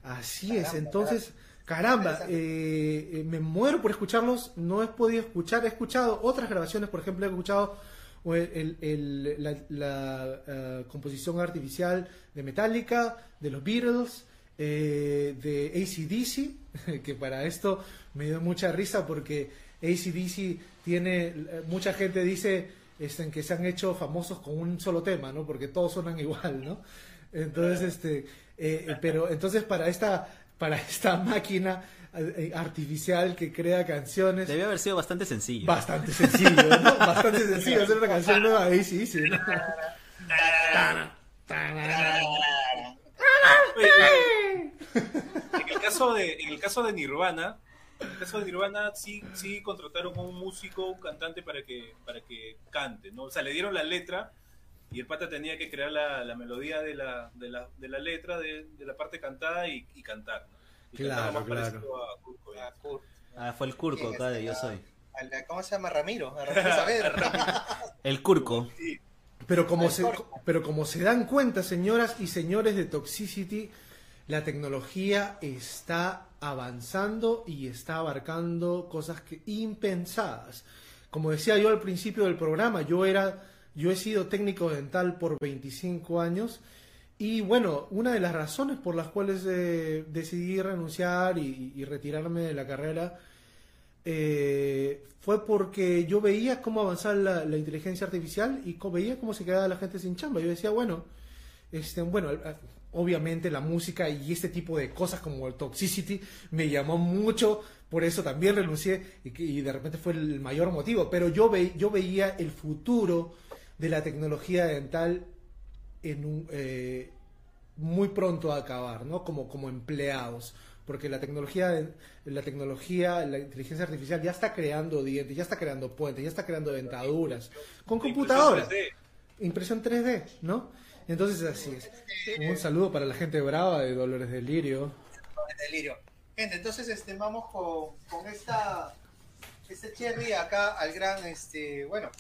Así es, entonces, caramba, eh, eh, me muero por escucharlos, no he podido escuchar, he escuchado otras grabaciones, por ejemplo, he escuchado el- el- el- la, la, composición artificial de Metallica, de los Beatles, eh, de ACDC, que para esto me dio mucha risa porque ACDC tiene, mucha gente dice este, que se han hecho famosos con un solo tema, ¿no? Porque todos suenan igual, ¿no? Entonces, este, eh, eh, pero entonces para esta, para esta máquina eh, artificial que crea canciones, Debió haber sido bastante sencillo. Bastante sencillo, ¿no? Bastante sencillo hacer una canción nueva ahí, sí, sí, ¿no? Oye, en el caso de, en el caso de Nirvana, el caso de Nirvana sí, sí contrataron a un músico, un cantante para que, para que cante, ¿no? O sea, le dieron la letra y el pata tenía que crear la, la melodía de la, de la, de la letra, de, de la parte cantada y, y cantar, ¿no? Y Claro, cantaba más claro. parecido a Kurt. Ah, Kurt. Ah, fue el Curco de Yo Soy. A ¿Cómo se llama? Ramiro. Ramiro. El Curco. Sí, Pero como, se, pero como se dan cuenta, señoras y señores de Toxicity, la tecnología está avanzando y está abarcando cosas que impensadas. Como decía yo al principio del programa, yo era, yo he sido técnico dental por 25 años y bueno, una de las razones por las cuales eh, decidí renunciar y, retirarme de la carrera eh, fue porque yo veía cómo avanzaba la, inteligencia artificial y veía cómo se quedaba la gente sin chamba. Yo decía, bueno, este, bueno, obviamente la música y este tipo de cosas como el toxicity me llamó mucho, por eso también renuncié y, de repente fue el mayor motivo. Pero yo, ve, yo veía el futuro de la tecnología dental en un, eh, muy pronto a acabar, ¿no? Como, como empleados. Porque la tecnología, la tecnología, la inteligencia artificial ya está creando dientes, ya está creando puentes, ya está creando dentaduras. Con Inclusión computadora. 3D. Impresión 3D, ¿no? Entonces así es. Un saludo para la gente brava de Dolores Delirio. Delirio. Gente, entonces este, vamos con, con esta este cherry acá al gran, este, bueno,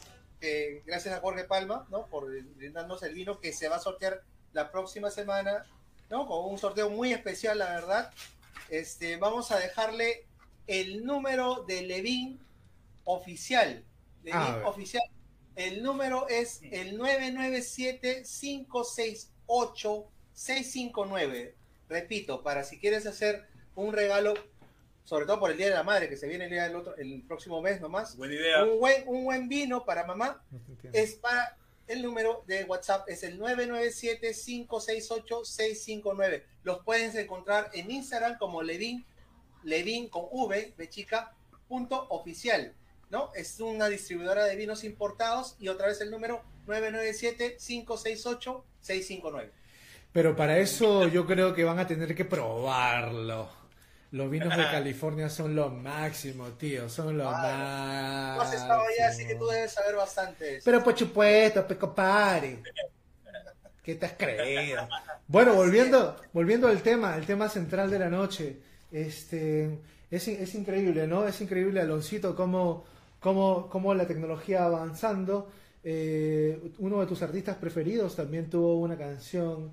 eh, gracias a Jorge Palma, ¿no? Por brindarnos el vino que se va a sortear la próxima semana, ¿no? Con un sorteo muy especial, la verdad. Este, vamos a dejarle el número de Levin oficial. Levin A ver. oficial. El número es el 997-568-659. Repito, para si quieres hacer un regalo, sobre todo por el Día de la Madre, que se viene el, día del otro, el próximo mes nomás, Buena idea. un buen, un buen vino para mamá No es para el número de WhatsApp, es el 997-568-659. Los puedes encontrar en Instagram como Levin, Levin con V, de chica, punto oficial. ¿No? Es una distribuidora de vinos importados y otra vez el número 997-568-659. Pero para eso yo creo que van a tener que probarlo. Los vinos de California son lo máximo, tío. Son lo Tú máximo. has estado allá, así que tú debes saber bastante. Pero por supuesto, pe compadre. ¿Qué te has creído? Bueno, volviendo, volviendo al tema, el tema central de la noche. Este, es, es increíble, ¿no? Es increíble, Aloncito, cómo, cómo, cómo la tecnología avanzando. Eh, uno de tus artistas preferidos también tuvo una canción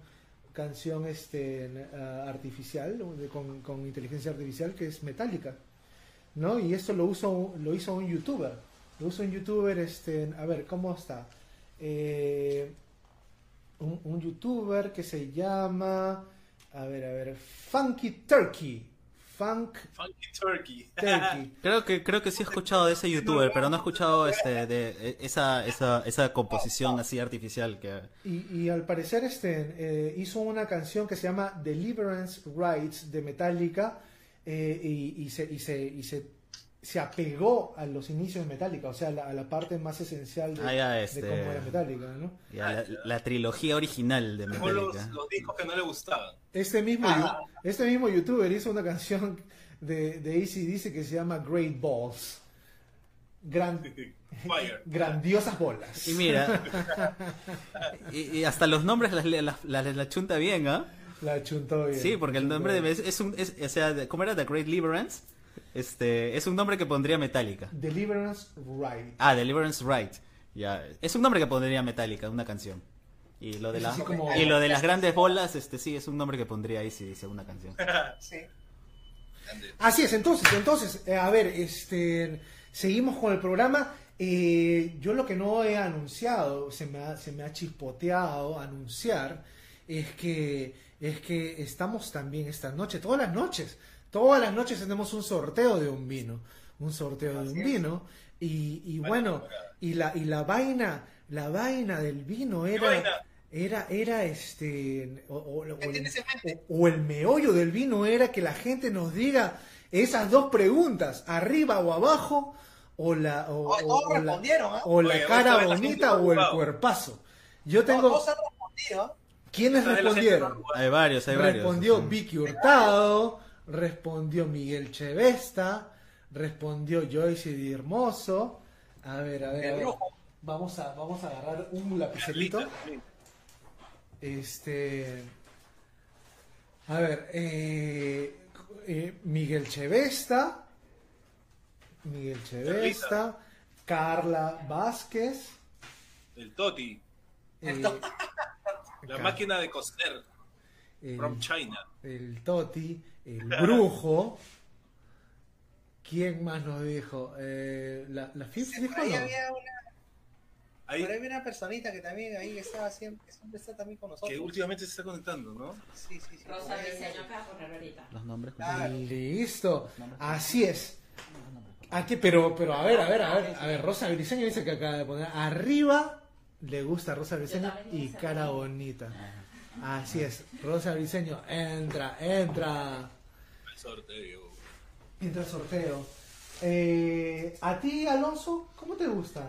canción este ah, artificial con, con inteligencia artificial que es Metallica ¿no? Y esto lo uso, lo hizo un youtuber. Lo hizo un youtuber, este, a ver, ¿cómo está? Eh, un youtuber que se llama, a ver, a ver, Funky Turkey. Funk Funky Turkey. Turkey. Creo que creo que sí he escuchado de ese youtuber, pero no he escuchado este de eh, esa esa esa composición así artificial que Y, y al parecer este eh, hizo una canción que se llama Deliverance Rights de Metallica eh, y, y se, y, se, y se, se apegó a los inicios de Metallica, o sea, a la, a la parte más esencial de, Ah, ya, de este- cómo era Metallica, ¿no? ya, la, la trilogía original de Dejó los, Metallica. los discos que no le gustaban. Este mismo, Ah. este mismo youtuber hizo una canción de, de ACDC que se llama Great Balls. Gran, Fire. grandiosas bolas. Y mira, y, y hasta los nombres las las- las- la chunta bien, ¿ah? La chuntó bien. Sí, porque el nombre de es, es un es, o sea, ¿cómo era? The Great Deliverance. Este, es un nombre que pondría Metallica. Deliverance Right. Ah, Deliverance Right. Ya, es un nombre que pondría Metallica, una canción. Y lo de la, así como- y lo de las grandes bolas, este sí es un nombre que pondría ahí si dice una canción. Sí. Así es, entonces, entonces, eh, a ver, este, seguimos con el programa. Eh, yo lo que no he anunciado, se me ha, se me ha chispoteado anunciar, es que, es que estamos también esta noche, todas las noches, todas las noches tenemos un sorteo de un vino, un sorteo de un vino, y, y bueno, y la, y la vaina, la vaina del vino era, era, era este, o- o- o ¿Qué el- tienes en mente? o, o el meollo del vino era que la gente nos diga esas dos preguntas, arriba o abajo, o la, o, o- todos o la, respondieron, ¿ah? o la Oye, cara bonita o el cuerpazo. Yo tengo... ¿Quiénes no ha respondieron? Hay varios, hay varios. Respondió Sí. Vicky Hurtado, respondió Miguel Chevesta, Respondió Joyce y Hermoso. A ver, a ver, a. Vamos a, vamos a agarrar un lapicerito. Este. A ver, eh, eh, Miguel Chevesta. Miguel Chevesta. Carla Vázquez. El Toti, eh, la máquina de coser el, from China. el Toti. El Brujo. ¿Quién más nos dijo? Eh, ¿La, la Fifth dijo Ahí no? había una, Ahí, por ahí había una personita que también ahí estaba siempre, siempre está también con nosotros. que últimamente se está conectando, ¿no? Sí, sí, sí. Rosa diseño acá por ahorita. Los nombres. Claro. Listo. Así es. Aquí, pero, pero a ver, a ver, a ver, a ver, Rosa Briseño dice que acaba de poner arriba le gusta Rosa Briseño y cara bonita. Así es, Rosa Briseño, entra, entra, El sorteo. entra al sorteo. Eh, a ti, Alonso, ¿cómo te gusta?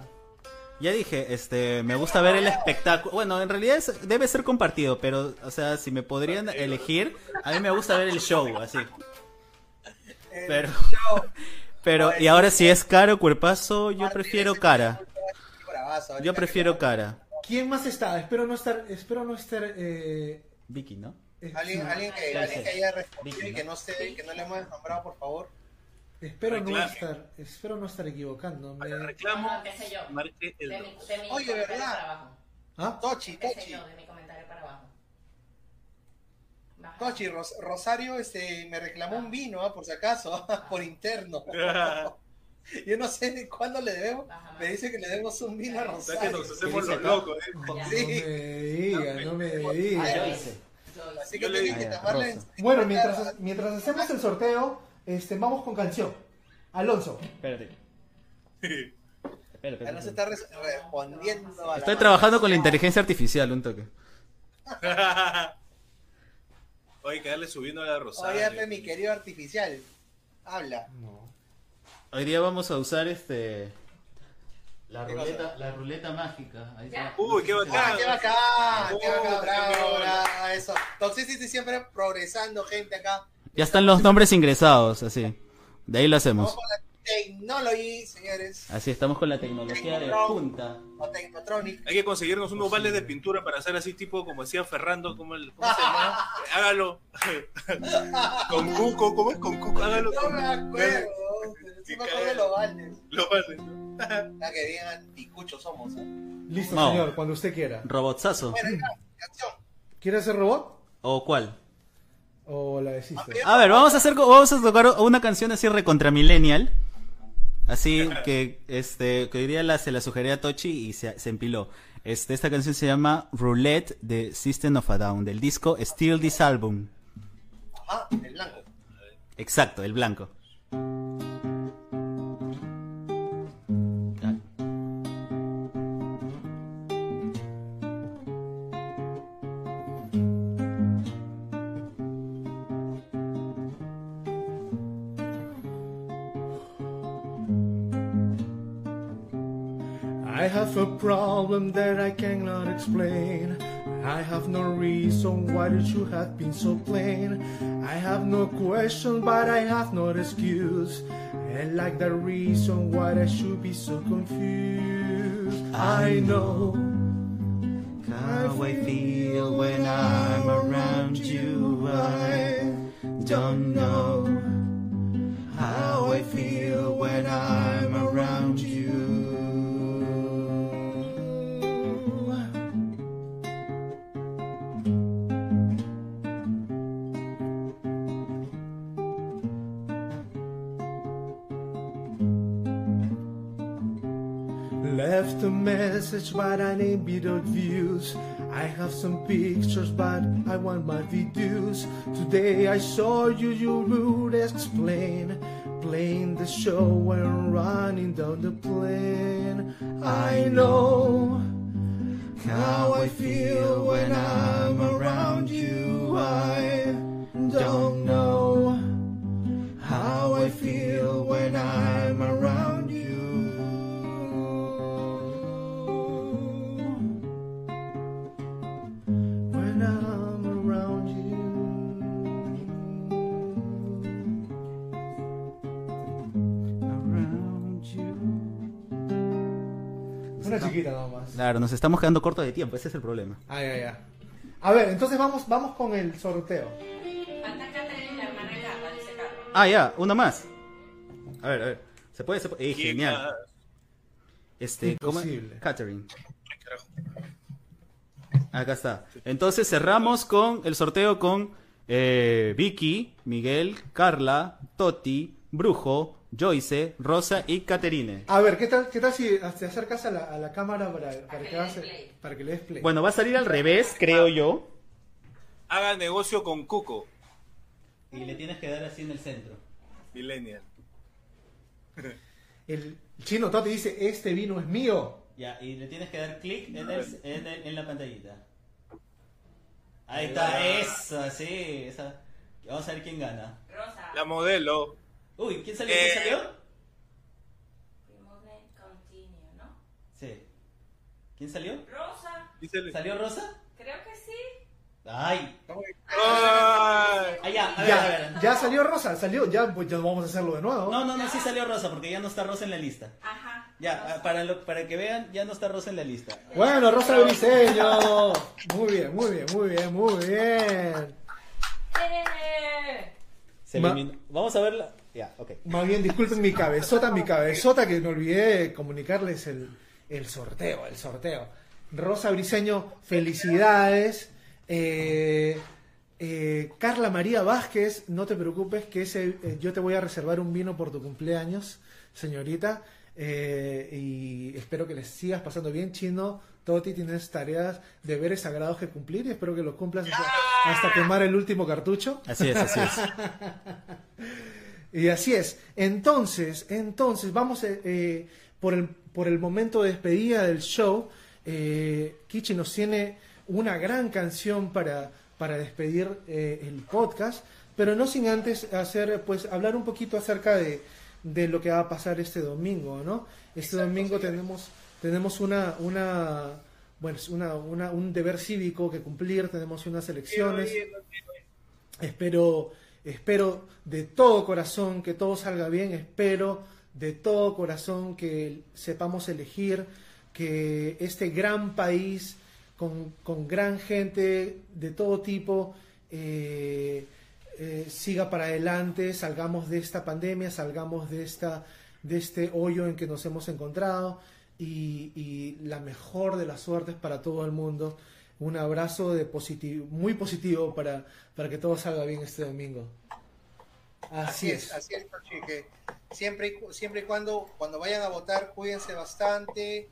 Ya dije, este, me gusta ver el espectáculo. Bueno, en realidad es- debe ser compartido, pero, o sea, si me podrían elegir, a mí me gusta ver el show, así. Pero, yo- pero, y ahora si es cara o cuerpazo, yo prefiero cara. Yo prefiero cara. ¿Quién más está? Espero no estar, espero no estar, eh, Vicky, ¿no? eh, Alguien, sí, alguien, que, alguien que haya respondido Vicky, y ¿no? que no sé, que no le hemos nombrado, por favor. espero no Reclame. estar, espero no estar equivocándome. El reclamo, No, no, qué sé yo. marque el De mi, 2. de mi Oye, ¿verdad? para abajo. ¿Ah? Tochi, Qué sé Tochi. yo, de mi comentario para abajo. Baja. Tochi, Ros- Rosario este, me reclamó un vino, ah, por si acaso, por interno. Yo no sé de cuándo le debemos. Me dice que le debemos un vino a O sea que Rosario. nos hacemos los locos, ¿eh? No me diga, no me diga. Joyce. Joyce. Así que le tiene dije, que taparle. Bueno, mientras, mientras hacemos el sorteo, este, vamos con canción. Alonso, Espérate. Ya no se está res- respondiendo a la Estoy trabajando con la inteligencia artificial, un toque. Oye, que darle subiendo a la Rosario. Oye, mi querido artificial. Habla. Hoy día vamos a usar este la ¿Qué ruleta, la ruleta mágica. Ahí Ya. está. Uy, qué Ah, bacán. qué bacán, qué bacán, bravo, bravo, eso. Toxicity siempre progresando, gente acá. Ya están los nombres ingresados, así. De ahí lo hacemos. Vamos con la Technology, señores. Así estamos con la tecnología de punta. O Technotronic. Hay que conseguirnos unos baldes de pintura para hacer así, tipo como decía Ferrando, como el, ¿cómo se llama? Hágalo. con cuco, ¿cómo es? Con cuco, hágalo. No me acuerdo. Sí me acuerdo de los baldes. Los baldes, ¿no? Ya que bien anticuchos somos. ¿eh? listo, señor, cuando usted quiera. Robotsazo. Bueno, ya, canción. ¿Quiere hacer robot? ¿O cuál? ¿O la desiste? A ver, vamos a hacer vamos a tocar una canción así recontra millennial. Así que este que hoy día la, se la sugerí a Tochi y se, se empiló. Este, esta canción se llama Roulette de System of a Down, del disco Still This Album. Ah, el blanco. Exacto, el blanco. Problem that I cannot explain. I have no reason why it should have been so plain. I have no question, but I have no excuse. And like the reason why I should be so confused. I know How I feel when I'm around you, I don't A message, but I need without views. I have some pictures, but I want my videos. Today I saw you, you would explain. Playing the show and running down the plane. I know how I feel when I'm around Claro, nos estamos quedando cortos de tiempo, ese es el problema. Ah, ya, ya. A ver, entonces vamos, vamos con el sorteo. Ah, ya, una más. A ver, a ver. ¿Se puede? Se puede? Eh, ¿Quién genial. Este, ¿cómo? Catherine. Acá está. Entonces cerramos con el sorteo con eh, Vicky, Miguel, Carla, Toti, Brujo, Joyce, Rosa y Caterine. A ver, ¿qué tal, qué tal si te acercas a la, a la cámara para, para, que le hagas- des play. para que le des play? Bueno, va a salir al revés, creo yo. Haga negocio con Cuco, Y le tienes que dar así en el centro. Millennial. El chino Toti dice, este vino es mío. Ya, y le tienes que dar clic en, la pantallita. Ahí está, eso, sí. Esa. Vamos a ver quién gana. Rosa. La modelo. Uy, ¿quién salió? Eh. ¿Quién salió? Continue, ¿no? Sí. ¿Quién salió? Rosa. ¿Salió Rosa? Creo que sí. Ay. Ay. Ah, ya, a ver, a ver. Ya, salió Rosa, salió, ya, pues ya vamos a hacerlo de nuevo. No, no, no, sí salió Rosa, porque ya no está Rosa en la lista. Ajá. Ya, ah, para, lo, para que vean, ya no está Rosa en la lista. Bueno, Rosa Briseño. Muy bien, muy bien, muy bien, muy bien. ¡Eh! Se eliminó. Vamos a verla. Más bien, disculpen mi cabezota, mi cabezota, que me olvidé comunicarles el, el sorteo, el sorteo. Rosa Briseño, felicidades. Eh, eh, Carla María Vázquez, no te preocupes, que ese, eh, yo te voy a reservar un vino por tu cumpleaños, señorita. Eh, y espero que les sigas pasando bien, Chino. Toti, tienes tareas, deberes sagrados que cumplir y espero que los cumplas hasta, hasta quemar el último cartucho. Así es, así es. Y así es. Entonces, entonces, vamos eh, eh, por, el, por el momento de despedida del show. Eh, Kichi nos tiene una gran canción para, para despedir eh, el podcast, pero no sin antes hacer, pues, hablar un poquito acerca de, de lo que va a pasar este domingo, ¿no? Este domingo tenemos, tenemos una, una, bueno, una, una- un deber cívico que cumplir, tenemos unas elecciones. Espero, espero de todo corazón que todo salga bien, espero de todo corazón que sepamos elegir, que este gran país con, con gran gente de todo tipo eh, eh, siga para adelante, salgamos de esta pandemia, salgamos de, esta, de este hoyo en que nos hemos encontrado y, y la mejor de las suertes para todo el mundo. Un abrazo de positivo, muy positivo para, para que todo salga bien este domingo. Así, Así es, así es, Tochi, que siempre, y cu- siempre y cuando, cuando vayan a votar, cuídense bastante,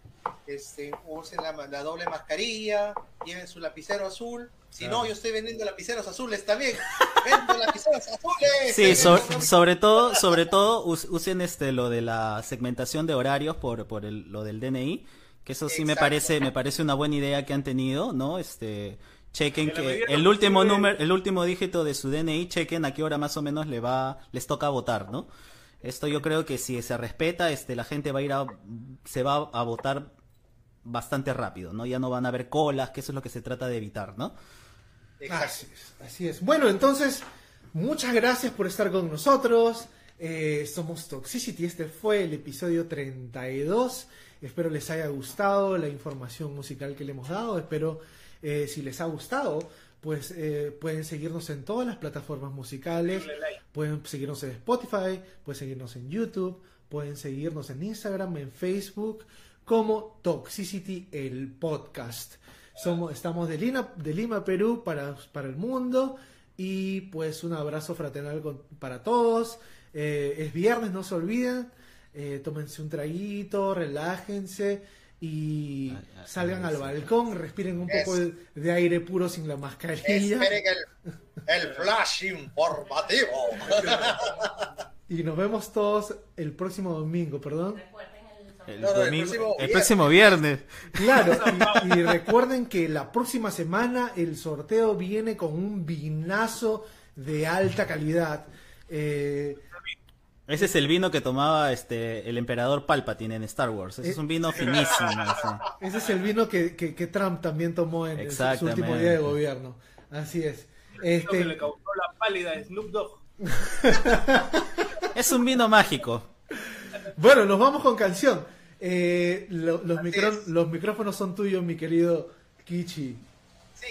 este, usen la, doble mascarilla, lleven su lapicero azul. Si no, yo estoy vendiendo lapiceros azules también. Vendo lapiceros azules. Sí, so- sobre todo, sobre todo us- usen este lo de la segmentación de horarios por, por el- lo del DNI, que eso sí me parece, me parece una buena idea que han tenido, ¿no? Este, chequen que el último posible- número, el último dígito de su DNI, chequen a qué hora más o menos le va, les toca votar, ¿no? Esto yo creo que si se respeta, este, la gente va a ir a, se va a votar bastante rápido, ¿no? Ya no van a haber colas, que eso es lo que se trata de evitar, ¿no? Así es, así es. Bueno, entonces, muchas gracias por estar con nosotros. Eh, somos Toxicity, este fue el episodio 32. Espero les haya gustado la información musical que le hemos dado. Espero, eh, si les ha gustado, pues eh, pueden seguirnos en todas las plataformas musicales. Like. Pueden seguirnos en Spotify, pueden seguirnos en YouTube, pueden seguirnos en Instagram, en Facebook, como Toxicity el podcast. Somos, estamos de Lima, de Lima, Perú, para, para el mundo. Y pues un abrazo fraternal con- para todos. Eh, es viernes, no se olviden. Eh, tómense un traguito, relájense y Ay, ay, salgan ay, al sí. balcón, respiren un poco Es- de, de aire puro sin la mascarilla. Esperen el, el flash informativo. Y nos vemos todos el próximo domingo, perdón. Recuerden el No, no, el domingo- próximo el viernes. próximo viernes. Claro, y, y recuerden que la próxima semana el sorteo viene con un vinazo de alta calidad. Eh, ese es el vino que tomaba este el emperador Palpatine en Star Wars. Ese es un vino finísimo. Ese, es el vino que, que, Trump también tomó en su último día de gobierno. Así es. Este... Que le causó la pálida Snoop Dogg. es un vino mágico. Bueno, nos vamos con canción. Eh, los, los micrófonos son tuyos, mi querido Kichi.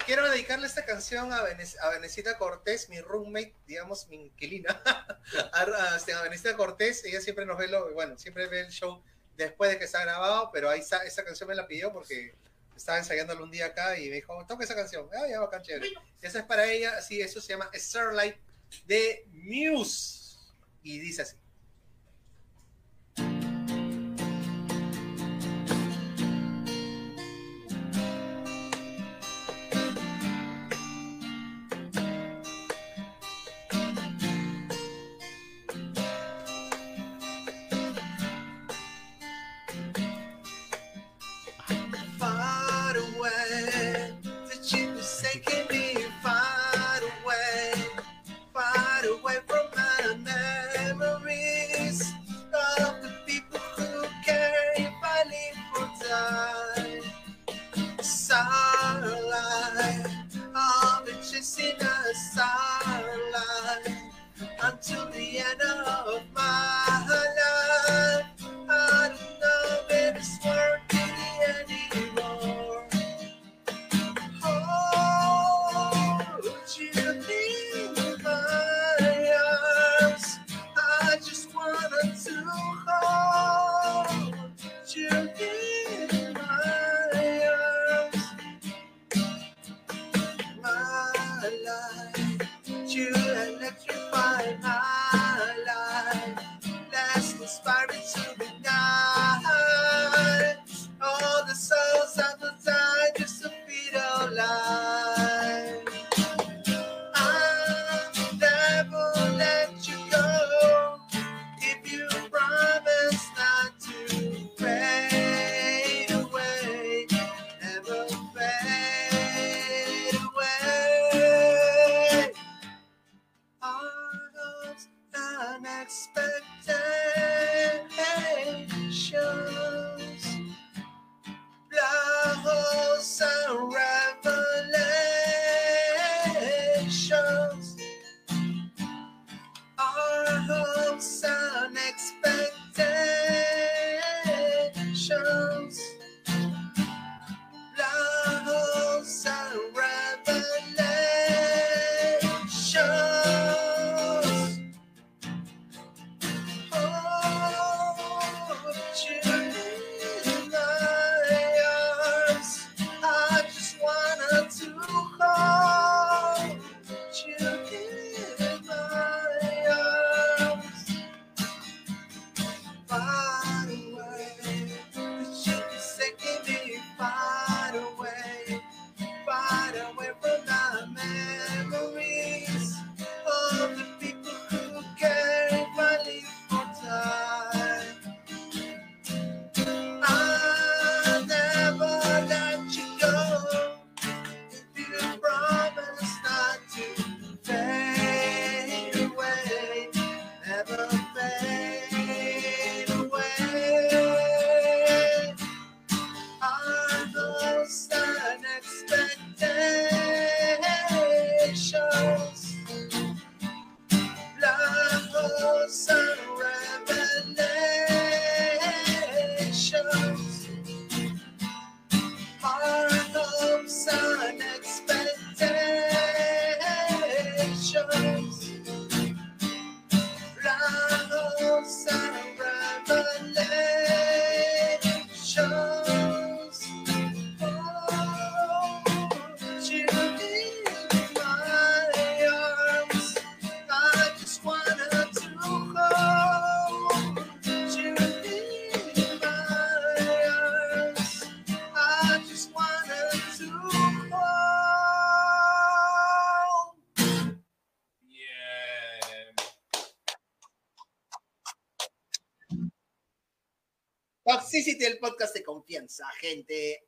Quiero dedicarle esta canción a, Venec a Venecita Cortés, mi roommate, digamos, mi inquilina. a, a, este, Cortés, ella siempre nos ve, lo, bueno, siempre ve el show después de que se ha grabado, pero ahí esa, esa canción me la pidió porque estaba ensayándolo un día acá y me dijo, toca esa canción. Ah, ya bacán, chévere. Esa es para ella, sí, eso se llama Starlight de Muse. Y dice así. piensa, gente.